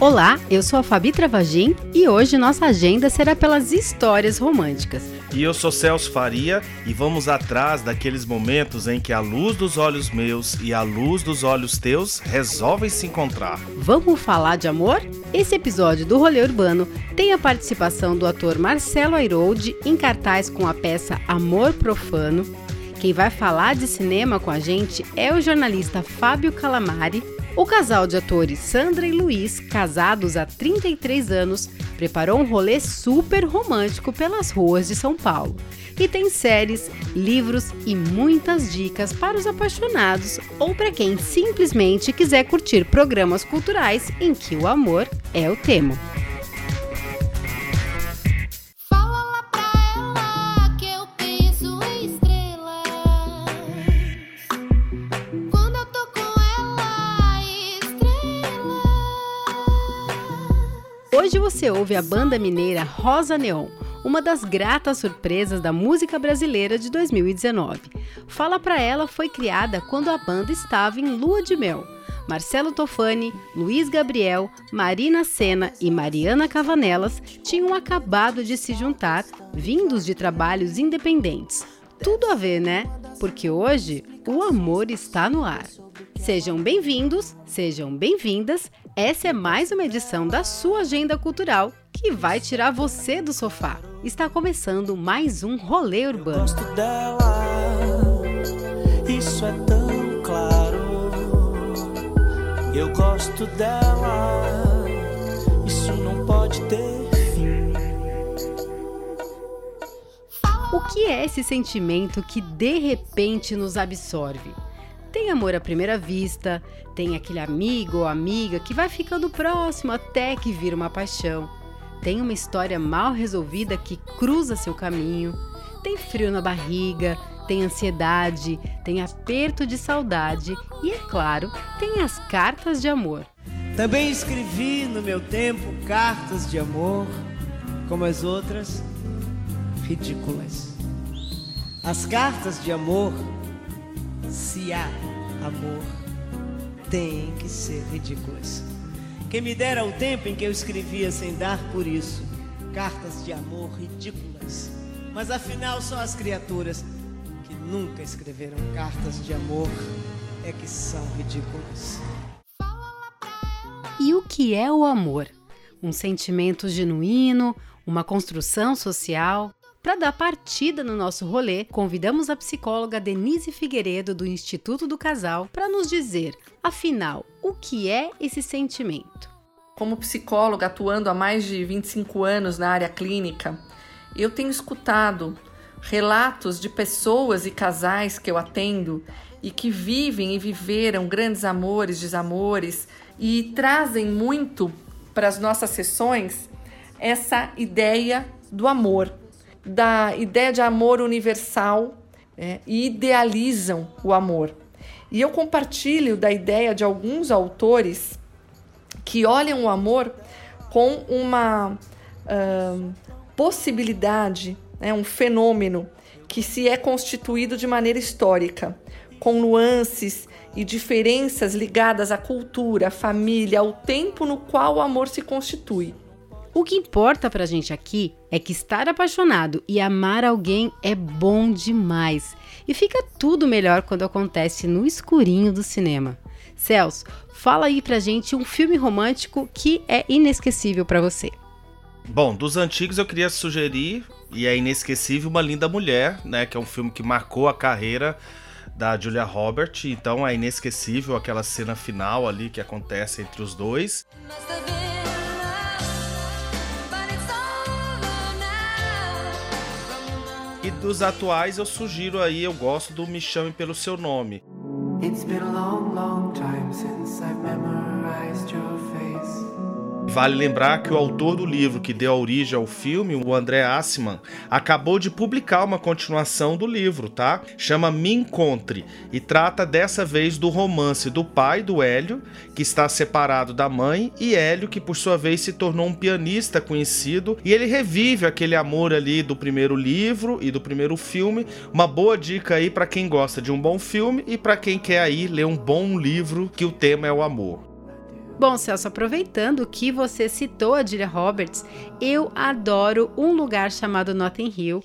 Olá, eu sou a Fabi Travagin e hoje nossa agenda será pelas histórias românticas. E eu sou Celso Faria e vamos atrás daqueles momentos em que a luz dos olhos meus e a luz dos olhos teus resolvem se encontrar. Vamos falar de amor? Esse episódio do Rolê Urbano tem a participação do ator Marcelo Airoldi em cartaz com a peça Amor Profano. Quem vai falar de cinema com a gente é o jornalista Fábio Calamari o casal de atores Sandra e Luiz, casados há 33 anos, preparou um rolê super romântico pelas ruas de São Paulo. E tem séries, livros e muitas dicas para os apaixonados ou para quem simplesmente quiser curtir programas culturais em que o amor é o tema. Você ouve a banda mineira Rosa Neon, uma das gratas surpresas da música brasileira de 2019. Fala Pra Ela foi criada quando a banda estava em lua de mel. Marcelo Tofani, Luiz Gabriel, Marina Senna e Mariana Cavanelas tinham acabado de se juntar, vindos de trabalhos independentes. Tudo a ver, né? Porque hoje o amor está no ar. Sejam bem-vindos, sejam bem-vindas. Essa é mais uma edição da sua agenda cultural que vai tirar você do sofá. Está começando mais um rolê urbano. Eu gosto dela, isso é tão claro. Eu gosto dela, isso não pode ter fim. O que é esse sentimento que de repente nos absorve? Tem amor à primeira vista, tem aquele amigo ou amiga que vai ficando próximo até que vira uma paixão. Tem uma história mal resolvida que cruza seu caminho. Tem frio na barriga, tem ansiedade, tem aperto de saudade e, é claro, tem as cartas de amor. Também escrevi no meu tempo cartas de amor, como as outras, ridículas. As cartas de amor se há amor, tem que ser ridículas. Quem me dera o tempo em que eu escrevia sem dar por isso cartas de amor ridículas. Mas afinal, só as criaturas que nunca escreveram cartas de amor é que são ridículas. E o que é o amor? Um sentimento genuíno, uma construção social, para dar partida no nosso rolê, convidamos a psicóloga Denise Figueiredo do Instituto do Casal para nos dizer, afinal, o que é esse sentimento. Como psicóloga atuando há mais de 25 anos na área clínica, eu tenho escutado relatos de pessoas e casais que eu atendo e que vivem e viveram grandes amores, desamores e trazem muito para as nossas sessões essa ideia do amor da ideia de amor universal é, e idealizam o amor. E eu compartilho da ideia de alguns autores que olham o amor com uma uh, possibilidade, né, um fenômeno que se é constituído de maneira histórica, com nuances e diferenças ligadas à cultura, à família, ao tempo no qual o amor se constitui. O que importa pra gente aqui é que estar apaixonado e amar alguém é bom demais. E fica tudo melhor quando acontece no escurinho do cinema. Celso, fala aí pra gente um filme romântico que é inesquecível para você. Bom, dos antigos eu queria sugerir, e é inesquecível, Uma Linda Mulher, né? Que é um filme que marcou a carreira da Julia Roberts. Então é inesquecível aquela cena final ali que acontece entre os dois. E dos atuais eu sugiro aí, eu gosto do Me Chame Pelo Seu Nome. It's been a long, long time Vale lembrar que o autor do livro que deu origem ao filme, o André Assman, acabou de publicar uma continuação do livro, tá? Chama Me Encontre e trata dessa vez do romance do pai do Hélio, que está separado da mãe, e Hélio, que por sua vez se tornou um pianista conhecido, e ele revive aquele amor ali do primeiro livro e do primeiro filme. Uma boa dica aí para quem gosta de um bom filme e para quem quer aí ler um bom livro que o tema é o amor. Bom, Celso, aproveitando que você citou a Julia Roberts, eu adoro um lugar chamado Notting Hill.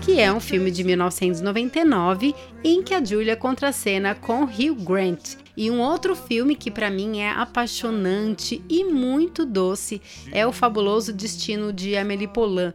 Que é um filme de 1999 em que a Julia contracena com Hugh Grant. E um outro filme que para mim é apaixonante e muito doce é O Fabuloso Destino de Amélie Poulain,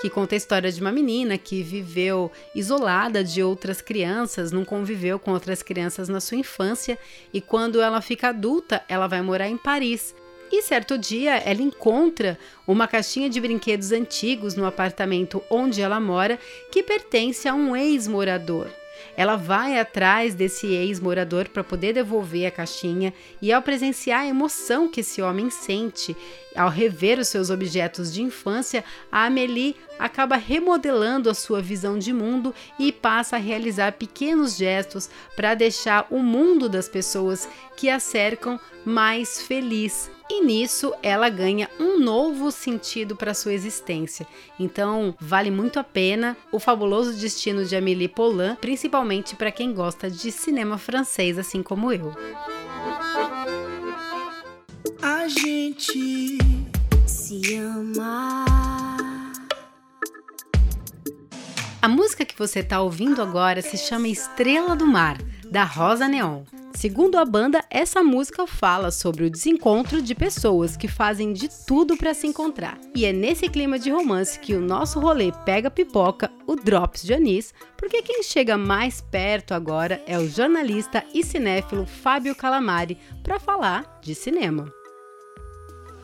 que conta a história de uma menina que viveu isolada de outras crianças, não conviveu com outras crianças na sua infância e quando ela fica adulta, ela vai morar em Paris. E certo dia ela encontra uma caixinha de brinquedos antigos no apartamento onde ela mora que pertence a um ex-morador. Ela vai atrás desse ex-morador para poder devolver a caixinha e, ao presenciar a emoção que esse homem sente ao rever os seus objetos de infância, a Amélie acaba remodelando a sua visão de mundo e passa a realizar pequenos gestos para deixar o mundo das pessoas que a cercam mais feliz. E nisso ela ganha um novo sentido para sua existência. Então, vale muito a pena o fabuloso destino de Amélie Poulain, principalmente para quem gosta de cinema francês, assim como eu. A gente se ama. A música que você está ouvindo agora se chama Estrela do Mar, da Rosa Neon. Segundo a banda, essa música fala sobre o desencontro de pessoas que fazem de tudo para se encontrar. E é nesse clima de romance que o nosso rolê pega pipoca, o Drops de Anis, porque quem chega mais perto agora é o jornalista e cinéfilo Fábio Calamari para falar de cinema.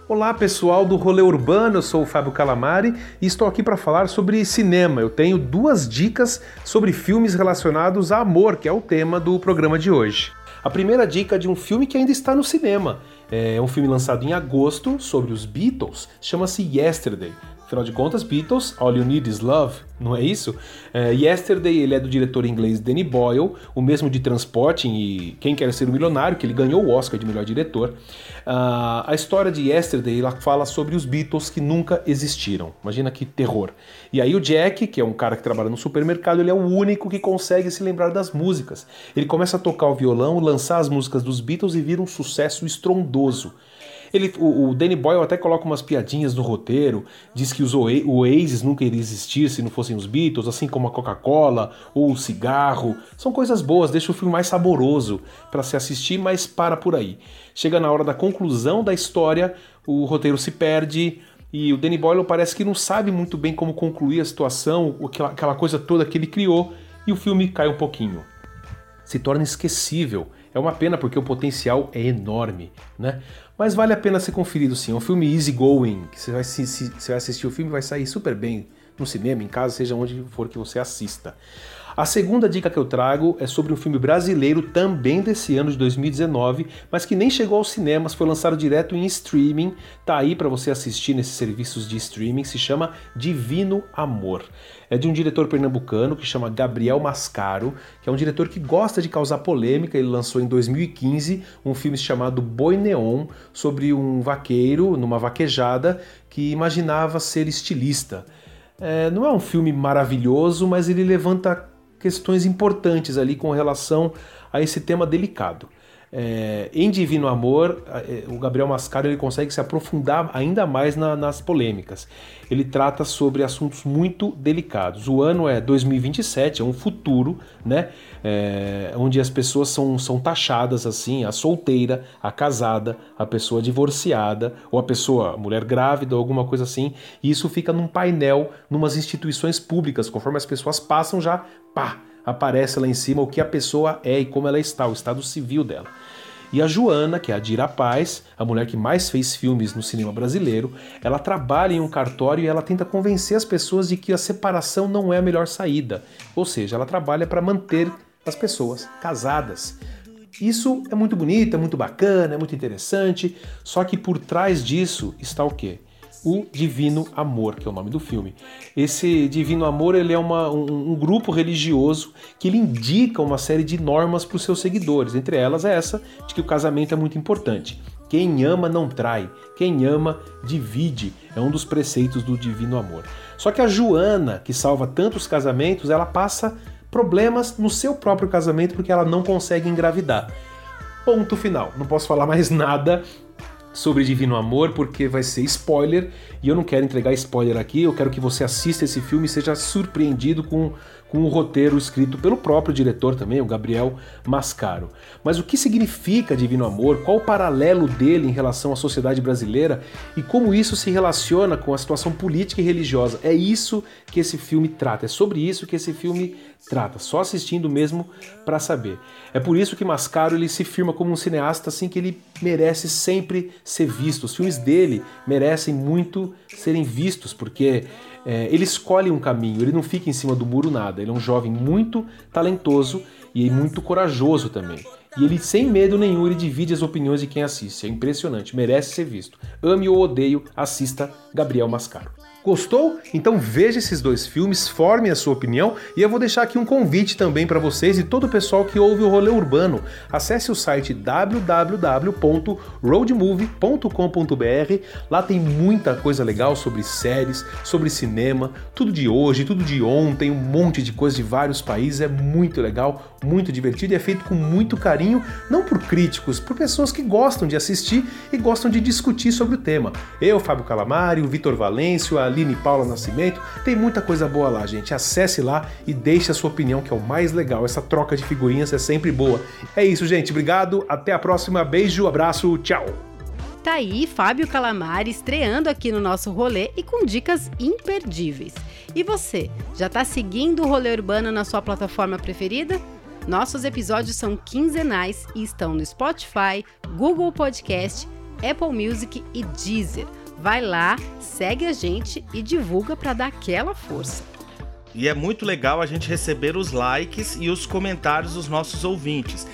Olá pessoal do Rolê Urbano, eu sou o Fábio Calamari e estou aqui para falar sobre cinema. Eu tenho duas dicas sobre filmes relacionados a amor, que é o tema do programa de hoje. A primeira dica é de um filme que ainda está no cinema. É um filme lançado em agosto sobre os Beatles, chama-se Yesterday. Afinal de contas, Beatles, All You Need Is Love, não é isso? É, Yesterday, ele é do diretor inglês Danny Boyle, o mesmo de Transporting e Quem Quer Ser o Milionário, que ele ganhou o Oscar de melhor diretor. Uh, a história de Yesterday, ela fala sobre os Beatles que nunca existiram. Imagina que terror. E aí o Jack, que é um cara que trabalha no supermercado, ele é o único que consegue se lembrar das músicas. Ele começa a tocar o violão, lançar as músicas dos Beatles e vira um sucesso estrondoso. Ele, o, o Danny Boyle até coloca umas piadinhas no roteiro, diz que os o Oasis nunca iria existir se não fossem os Beatles, assim como a Coca-Cola ou o cigarro. São coisas boas, deixa o filme mais saboroso para se assistir, mas para por aí. Chega na hora da conclusão da história, o roteiro se perde, e o Danny Boyle parece que não sabe muito bem como concluir a situação, aquela coisa toda que ele criou, e o filme cai um pouquinho. Se torna esquecível. É uma pena porque o potencial é enorme, né? Mas vale a pena ser conferido sim. É um filme easy going, que você vai, se, se, você vai assistir o filme vai sair super bem no cinema, em casa, seja onde for que você assista. A segunda dica que eu trago é sobre um filme brasileiro também desse ano de 2019, mas que nem chegou aos cinemas, foi lançado direto em streaming, tá aí para você assistir nesses serviços de streaming, se chama Divino Amor. É de um diretor pernambucano que chama Gabriel Mascaro, que é um diretor que gosta de causar polêmica. Ele lançou em 2015 um filme chamado Boi Neon, sobre um vaqueiro numa vaquejada que imaginava ser estilista. É, não é um filme maravilhoso, mas ele levanta questões importantes ali com relação a esse tema delicado. É, em Divino Amor, é, o Gabriel Mascaro ele consegue se aprofundar ainda mais na, nas polêmicas. Ele trata sobre assuntos muito delicados. O ano é 2027, é um futuro, né? É, onde as pessoas são, são taxadas assim: a solteira, a casada, a pessoa divorciada, ou a pessoa, mulher grávida, ou alguma coisa assim. E isso fica num painel, numas instituições públicas. Conforme as pessoas passam, já pá, aparece lá em cima o que a pessoa é e como ela está, o estado civil dela. E a Joana, que é a Dira Paz, a mulher que mais fez filmes no cinema brasileiro, ela trabalha em um cartório e ela tenta convencer as pessoas de que a separação não é a melhor saída. Ou seja, ela trabalha para manter as pessoas casadas. Isso é muito bonito, é muito bacana, é muito interessante, só que por trás disso está o quê? O Divino Amor, que é o nome do filme. Esse Divino Amor ele é uma, um, um grupo religioso que ele indica uma série de normas para os seus seguidores. Entre elas é essa de que o casamento é muito importante. Quem ama não trai, quem ama divide. É um dos preceitos do Divino Amor. Só que a Joana, que salva tantos casamentos, ela passa problemas no seu próprio casamento porque ela não consegue engravidar. Ponto final. Não posso falar mais nada sobre Divino Amor porque vai ser spoiler e eu não quero entregar spoiler aqui. Eu quero que você assista esse filme e seja surpreendido com com o roteiro escrito pelo próprio diretor também, o Gabriel Mascaro. Mas o que significa Divino Amor? Qual o paralelo dele em relação à sociedade brasileira e como isso se relaciona com a situação política e religiosa? É isso que esse filme trata, é sobre isso que esse filme trata, só assistindo mesmo para saber. É por isso que Mascaro ele se firma como um cineasta assim que ele merece sempre ser visto. Os filmes dele merecem muito serem vistos porque é, ele escolhe um caminho, ele não fica em cima do muro nada. Ele é um jovem muito talentoso e muito corajoso também. E ele, sem medo nenhum, ele divide as opiniões de quem assiste. É impressionante, merece ser visto. Ame ou odeio, assista Gabriel Mascaro. Gostou? Então veja esses dois filmes, forme a sua opinião e eu vou deixar aqui um convite também para vocês e todo o pessoal que ouve o Rolê Urbano. Acesse o site www.roadmovie.com.br. Lá tem muita coisa legal sobre séries, sobre cinema, tudo de hoje, tudo de ontem, um monte de coisa de vários países. É muito legal, muito divertido e é feito com muito carinho, não por críticos, por pessoas que gostam de assistir e gostam de discutir sobre o tema. Eu, Fábio Calamari, o Vitor Valêncio, a Aline Paula Nascimento. Tem muita coisa boa lá, gente. Acesse lá e deixe a sua opinião, que é o mais legal. Essa troca de figurinhas é sempre boa. É isso, gente. Obrigado. Até a próxima. Beijo, abraço, tchau. Tá aí Fábio Calamari estreando aqui no nosso rolê e com dicas imperdíveis. E você, já tá seguindo o rolê urbano na sua plataforma preferida? Nossos episódios são quinzenais e estão no Spotify, Google Podcast, Apple Music e Deezer. Vai lá, segue a gente e divulga para dar aquela força. E é muito legal a gente receber os likes e os comentários dos nossos ouvintes.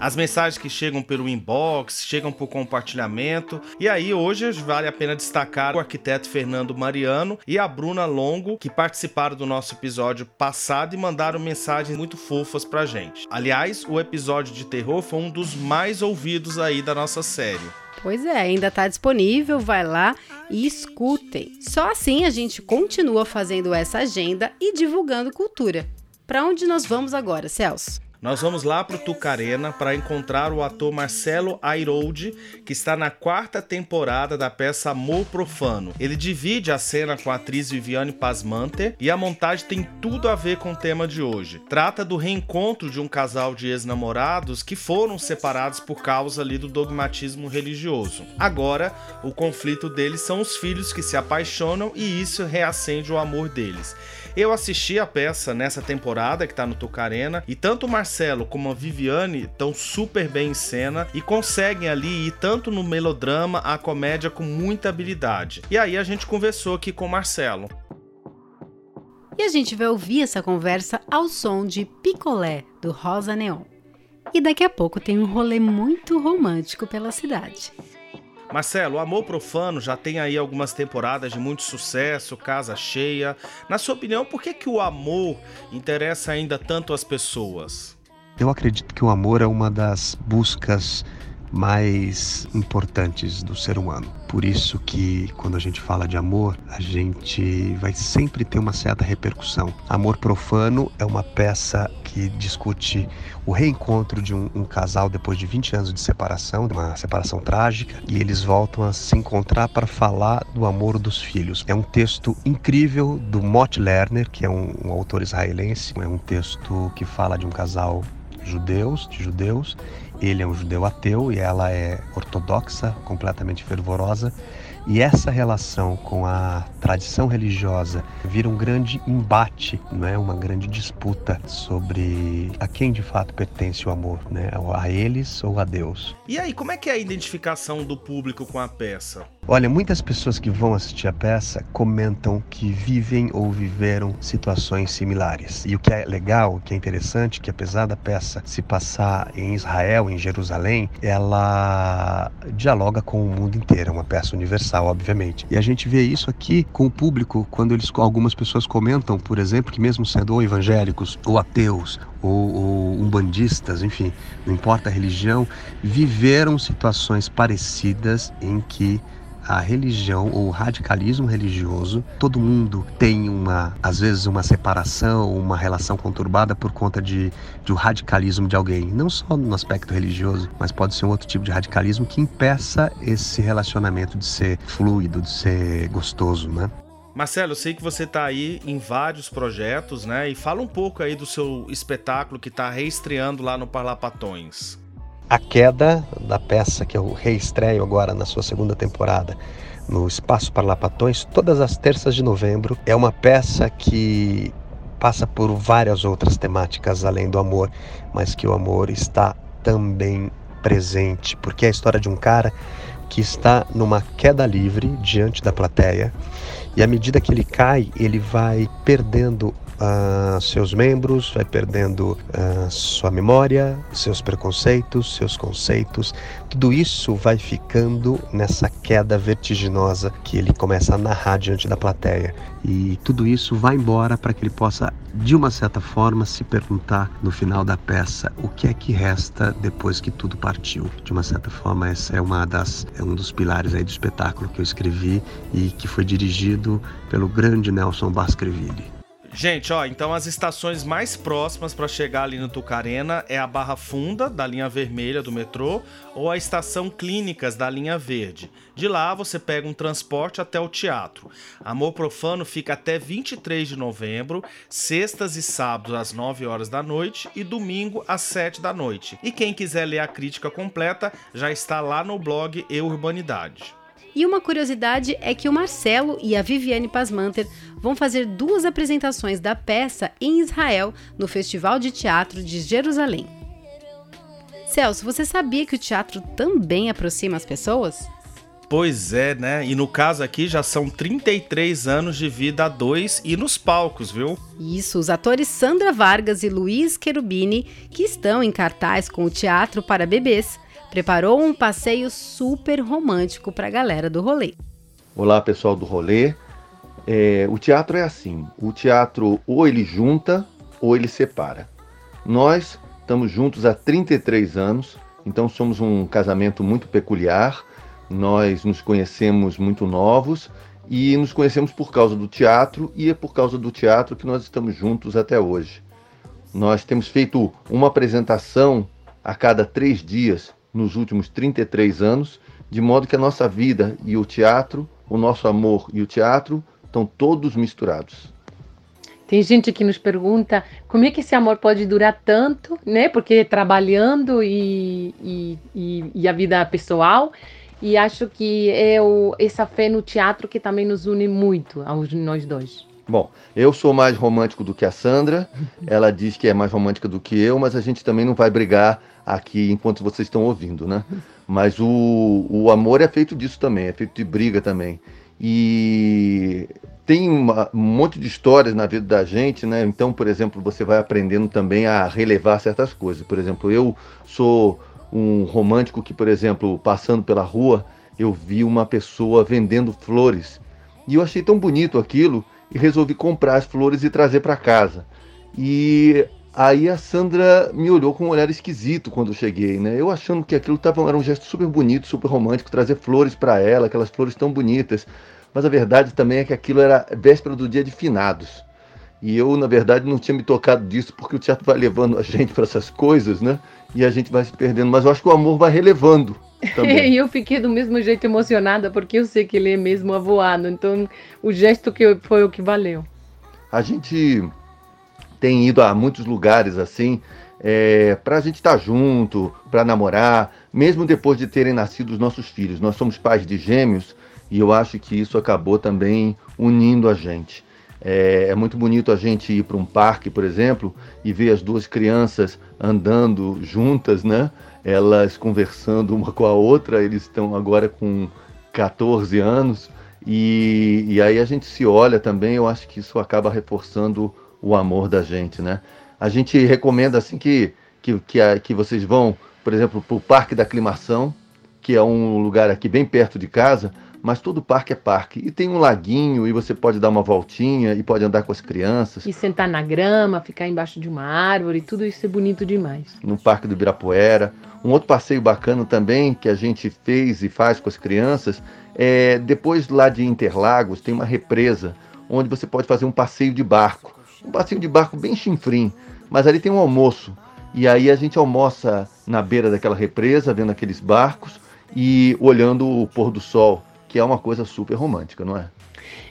As mensagens que chegam pelo inbox, chegam por compartilhamento. E aí, hoje vale a pena destacar o arquiteto Fernando Mariano e a Bruna Longo, que participaram do nosso episódio passado e mandaram mensagens muito fofas pra gente. Aliás, o episódio de terror foi um dos mais ouvidos aí da nossa série. Pois é, ainda está disponível, vai lá e escutem. Só assim a gente continua fazendo essa agenda e divulgando cultura. Para onde nós vamos agora, Celso? Nós vamos lá para o Tucarena para encontrar o ator Marcelo Airoldi, que está na quarta temporada da peça Amor Profano. Ele divide a cena com a atriz Viviane Pasmanter e a montagem tem tudo a ver com o tema de hoje. Trata do reencontro de um casal de ex-namorados que foram separados por causa ali do dogmatismo religioso. Agora, o conflito deles são os filhos que se apaixonam e isso reacende o amor deles. Eu assisti a peça nessa temporada que tá no Tucarena e tanto o Marcelo como a Viviane estão super bem em cena e conseguem ali ir tanto no melodrama a comédia com muita habilidade. E aí a gente conversou aqui com o Marcelo. E a gente vai ouvir essa conversa ao som de Picolé do Rosa Neon. E daqui a pouco tem um rolê muito romântico pela cidade. Marcelo, o Amor Profano já tem aí algumas temporadas de muito sucesso, casa cheia. Na sua opinião, por que, que o amor interessa ainda tanto as pessoas? Eu acredito que o amor é uma das buscas mais importantes do ser humano. Por isso que quando a gente fala de amor, a gente vai sempre ter uma certa repercussão. Amor Profano é uma peça que discute o reencontro de um, um casal depois de 20 anos de separação, uma separação trágica, e eles voltam a se encontrar para falar do amor dos filhos. É um texto incrível do Mott Lerner, que é um, um autor israelense. É um texto que fala de um casal judeus, de judeus, ele é um judeu ateu e ela é ortodoxa, completamente fervorosa. E essa relação com a tradição religiosa vira um grande embate, não é? uma grande disputa sobre a quem de fato pertence o amor, né? a eles ou a Deus. E aí, como é que é a identificação do público com a peça? Olha, muitas pessoas que vão assistir a peça comentam que vivem ou viveram situações similares. E o que é legal, o que é interessante, que apesar da peça se passar em Israel, em Jerusalém, ela dialoga com o mundo inteiro, é uma peça universal, obviamente. E a gente vê isso aqui com o público quando eles algumas pessoas comentam, por exemplo, que mesmo sendo ou evangélicos ou ateus ou, ou umbandistas, enfim, não importa a religião, viveram situações parecidas em que a religião ou o radicalismo religioso, todo mundo tem uma, às vezes, uma separação, uma relação conturbada por conta de, de um radicalismo de alguém. Não só no aspecto religioso, mas pode ser um outro tipo de radicalismo que impeça esse relacionamento de ser fluido, de ser gostoso, né? Marcelo, eu sei que você está aí em vários projetos, né? E fala um pouco aí do seu espetáculo que está reestreando lá no Parlapatões. A Queda, da peça que eu reestreio agora na sua segunda temporada no Espaço Parlapatões, todas as terças de novembro. É uma peça que passa por várias outras temáticas além do amor, mas que o amor está também presente, porque é a história de um cara que está numa queda livre diante da plateia e à medida que ele cai, ele vai perdendo uh, seus membros, vai perdendo uh, sua memória, seus preconceitos, seus conceitos. Tudo isso vai ficando nessa queda vertiginosa que ele começa a narrar diante da plateia. E tudo isso vai embora para que ele possa, de uma certa forma, se perguntar no final da peça o que é que resta depois que tudo partiu. De uma certa forma, essa é uma das é um dos pilares aí do espetáculo que eu escrevi e que foi dirigido pelo grande Nelson Baskerville. Gente, ó, então as estações mais próximas para chegar ali no Tucarena é a Barra Funda, da linha vermelha do metrô, ou a estação Clínicas, da linha verde. De lá você pega um transporte até o teatro. Amor Profano fica até 23 de novembro, sextas e sábados às 9 horas da noite e domingo às 7 da noite. E quem quiser ler a crítica completa já está lá no blog E Urbanidade. E uma curiosidade é que o Marcelo e a Viviane Pasmanter vão fazer duas apresentações da peça em Israel no Festival de Teatro de Jerusalém. Celso, você sabia que o teatro também aproxima as pessoas? Pois é, né? E no caso aqui já são 33 anos de vida a dois e nos palcos, viu? Isso, os atores Sandra Vargas e Luiz Cherubini, que estão em cartaz com o Teatro para Bebês, preparou um passeio super romântico para a galera do rolê. Olá, pessoal do rolê. É, o teatro é assim: o teatro ou ele junta ou ele separa. Nós estamos juntos há 33 anos, então somos um casamento muito peculiar. Nós nos conhecemos muito novos e nos conhecemos por causa do teatro e é por causa do teatro que nós estamos juntos até hoje. Nós temos feito uma apresentação a cada três dias nos últimos 33 anos, de modo que a nossa vida e o teatro, o nosso amor e o teatro estão todos misturados. Tem gente que nos pergunta como é que esse amor pode durar tanto, né? Porque trabalhando e, e, e, e a vida pessoal. E acho que é o, essa fé no teatro que também nos une muito, aos nós dois. Bom, eu sou mais romântico do que a Sandra. Ela diz que é mais romântica do que eu, mas a gente também não vai brigar aqui enquanto vocês estão ouvindo, né? Mas o, o amor é feito disso também, é feito de briga também. E tem uma, um monte de histórias na vida da gente, né? Então, por exemplo, você vai aprendendo também a relevar certas coisas. Por exemplo, eu sou um romântico que, por exemplo, passando pela rua, eu vi uma pessoa vendendo flores. E eu achei tão bonito aquilo e resolvi comprar as flores e trazer para casa. E Aí a Sandra me olhou com um olhar esquisito quando eu cheguei, né? Eu achando que aquilo tava, era um gesto super bonito, super romântico, trazer flores para ela, aquelas flores tão bonitas. Mas a verdade também é que aquilo era véspera do dia de finados. E eu, na verdade, não tinha me tocado disso, porque o teatro vai levando a gente para essas coisas, né? E a gente vai se perdendo. Mas eu acho que o amor vai relevando. e eu fiquei do mesmo jeito emocionada, porque eu sei que ele é mesmo avoado. Então, o gesto que eu, foi o que valeu. A gente tem ido a muitos lugares assim, é, para a gente estar tá junto, para namorar, mesmo depois de terem nascido os nossos filhos. Nós somos pais de gêmeos e eu acho que isso acabou também unindo a gente. É, é muito bonito a gente ir para um parque, por exemplo, e ver as duas crianças andando juntas, né? Elas conversando uma com a outra, eles estão agora com 14 anos, e, e aí a gente se olha também, eu acho que isso acaba reforçando o amor da gente, né? A gente recomenda assim que, que, que, a, que vocês vão, por exemplo, para o Parque da Aclimação, que é um lugar aqui bem perto de casa, mas todo parque é parque. E tem um laguinho e você pode dar uma voltinha e pode andar com as crianças. E sentar na grama, ficar embaixo de uma árvore, tudo isso é bonito demais. No Parque do Ibirapuera. Um outro passeio bacana também que a gente fez e faz com as crianças é depois lá de Interlagos tem uma represa onde você pode fazer um passeio de barco. Um passeio de barco bem chinfrim, mas ali tem um almoço. E aí a gente almoça na beira daquela represa, vendo aqueles barcos e olhando o pôr do sol que é uma coisa super romântica, não é?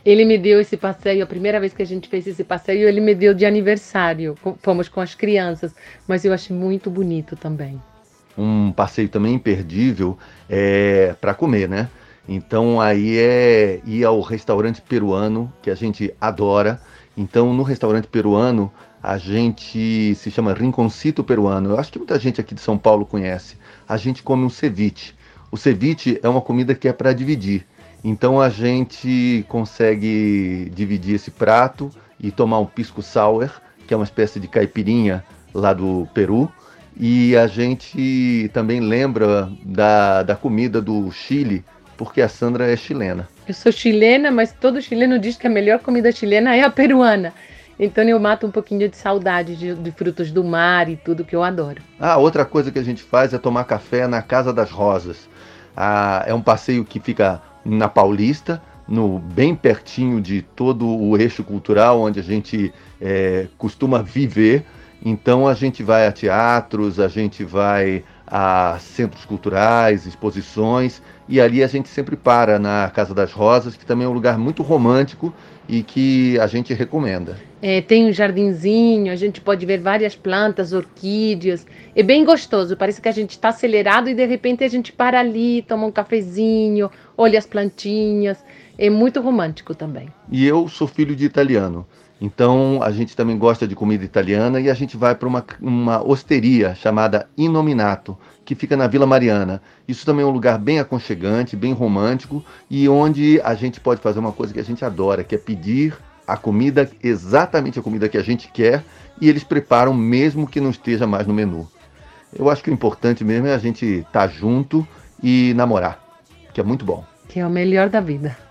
Ele me deu esse passeio, a primeira vez que a gente fez esse passeio, ele me deu de aniversário. Fomos com as crianças, mas eu achei muito bonito também. Um passeio também imperdível é para comer, né? Então aí é ir ao restaurante peruano que a gente adora. Então no restaurante peruano a gente se chama Rinconcito Peruano. Eu acho que muita gente aqui de São Paulo conhece. A gente come um ceviche. O ceviche é uma comida que é para dividir. Então a gente consegue dividir esse prato e tomar um pisco sour, que é uma espécie de caipirinha lá do Peru. E a gente também lembra da, da comida do Chile, porque a Sandra é chilena. Eu sou chilena, mas todo chileno diz que a melhor comida chilena é a peruana. Então eu mato um pouquinho de saudade de, de, frutos do mar e tudo que eu adoro. Ah, outra coisa que a gente faz é tomar café na Casa das Rosas. Ah, é um passeio que fica na Paulista, no bem pertinho de todo o eixo cultural onde a gente é, costuma viver. Então a gente vai a teatros, a gente vai a centros culturais, exposições, e ali a gente sempre para na Casa das Rosas, que também é um lugar muito romântico e que a gente recomenda. É, tem um jardinzinho, a gente pode ver várias plantas, orquídeas. É bem gostoso, parece que a gente está acelerado e de repente a gente para ali, toma um cafezinho, olha as plantinhas. É muito romântico também. E eu sou filho de italiano. Então a gente também gosta de comida italiana e a gente vai para uma, uma osteria chamada Inominato, que fica na Vila Mariana. Isso também é um lugar bem aconchegante, bem romântico e onde a gente pode fazer uma coisa que a gente adora, que é pedir a comida, exatamente a comida que a gente quer, e eles preparam mesmo que não esteja mais no menu. Eu acho que o importante mesmo é a gente estar tá junto e namorar, que é muito bom. Que é o melhor da vida.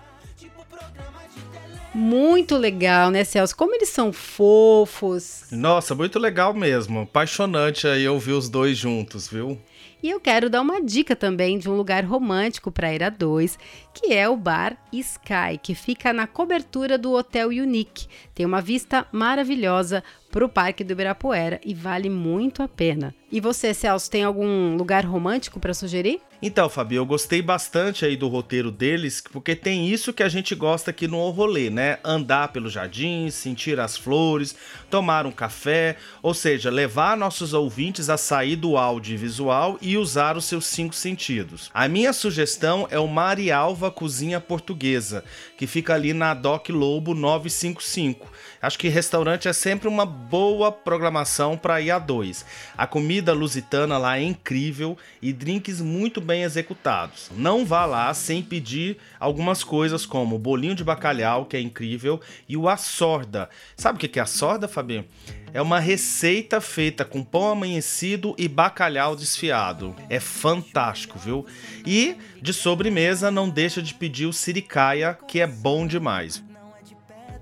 Muito legal, né, Celso? Como eles são fofos. Nossa, muito legal mesmo. Apaixonante aí ouvir os dois juntos, viu? E eu quero dar uma dica também de um lugar romântico para ir a dois, que é o Bar Sky, que fica na cobertura do Hotel Unique. Tem uma vista maravilhosa para o Parque do Ibirapuera e vale muito a pena. E você, Celso, tem algum lugar romântico para sugerir? Então, Fabio, eu gostei bastante aí do roteiro deles, porque tem isso que a gente gosta aqui no rolê, né? Andar pelo jardim, sentir as flores, tomar um café, ou seja, levar nossos ouvintes a sair do audiovisual e usar os seus cinco sentidos. A minha sugestão é o Marialva Cozinha Portuguesa, que fica ali na Doc Lobo 955. Acho que restaurante é sempre uma boa programação para ir a dois. A comida lusitana lá é incrível e drinks muito bem executados. Não vá lá sem pedir algumas coisas como o bolinho de bacalhau, que é incrível, e o assorda. Sabe o que é assorda, Fabinho? É uma receita feita com pão amanhecido e bacalhau desfiado. É fantástico, viu? E de sobremesa não deixa de pedir o siricaia, que é bom demais.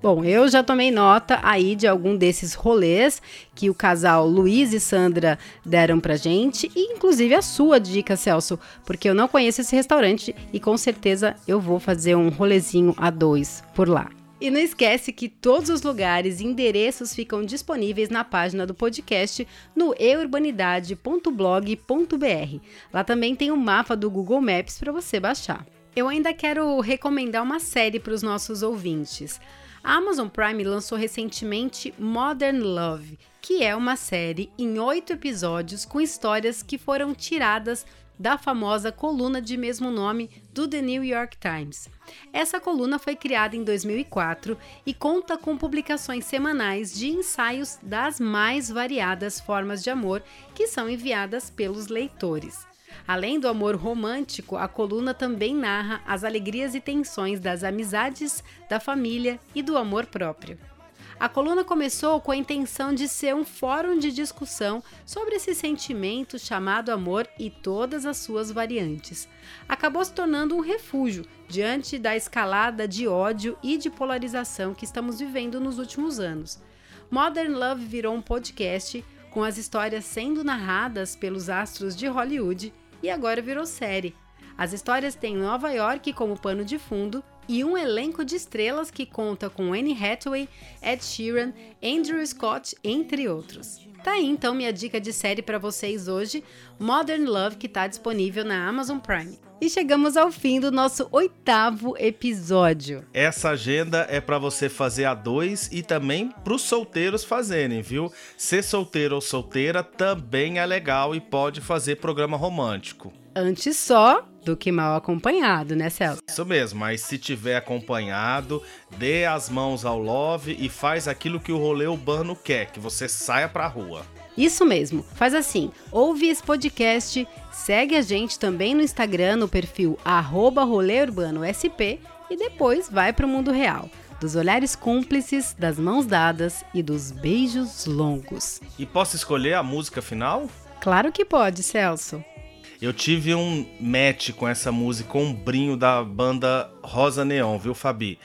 Bom, eu já tomei nota aí de algum desses rolês que o casal Luiz e Sandra deram pra gente, e inclusive a sua dica, Celso, porque eu não conheço esse restaurante e com certeza eu vou fazer um rolezinho a dois por lá. E não esquece que todos os lugares e endereços ficam disponíveis na página do podcast no eurbanidade.blog.br. Lá também tem o um mapa do Google Maps para você baixar. Eu ainda quero recomendar uma série para os nossos ouvintes. A Amazon Prime lançou recentemente Modern Love, que é uma série em oito episódios com histórias que foram tiradas da famosa coluna de mesmo nome do The New York Times. Essa coluna foi criada em 2004 e conta com publicações semanais de ensaios das mais variadas formas de amor que são enviadas pelos leitores. Além do amor romântico, a coluna também narra as alegrias e tensões das amizades, da família e do amor próprio. A coluna começou com a intenção de ser um fórum de discussão sobre esse sentimento chamado amor e todas as suas variantes. Acabou se tornando um refúgio diante da escalada de ódio e de polarização que estamos vivendo nos últimos anos. Modern Love virou um podcast com as histórias sendo narradas pelos astros de Hollywood e agora virou série. As histórias têm Nova York como pano de fundo e um elenco de estrelas que conta com Anne Hathaway, Ed Sheeran, Andrew Scott, entre outros. Tá aí então minha dica de série para vocês hoje, Modern Love, que está disponível na Amazon Prime. E chegamos ao fim do nosso oitavo episódio. Essa agenda é para você fazer a dois e também para os solteiros fazerem, viu? Ser solteiro ou solteira também é legal e pode fazer programa romântico. Antes só do que mal acompanhado, né, Celso? Isso mesmo, mas se tiver acompanhado, dê as mãos ao love e faz aquilo que o rolê urbano quer, que você saia pra rua. Isso mesmo, faz assim, ouve esse podcast, segue a gente também no Instagram, no perfil arroba SP e depois vai pro mundo real. Dos olhares cúmplices, das mãos dadas e dos beijos longos. E posso escolher a música final? Claro que pode, Celso. Eu tive um match com essa música, um brinho da banda Rosa Neon, viu, Fabi?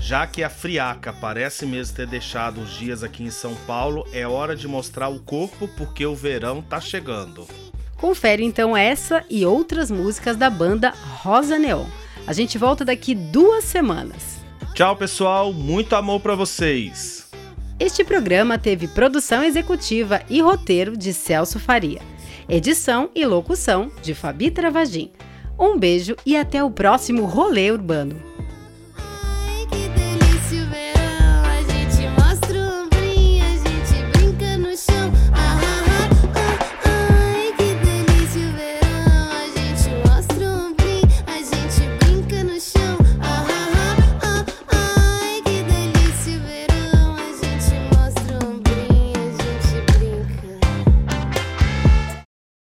Já que a friaca parece mesmo ter deixado os dias aqui em São Paulo, é hora de mostrar o corpo porque o verão tá chegando. Confere então essa e outras músicas da banda Rosa Neon. A gente volta daqui duas semanas. Tchau, pessoal. Muito amor para vocês. Este programa teve produção executiva e roteiro de Celso Faria, edição e locução de Fabi Travagin. Um beijo e até o próximo Rolê Urbano.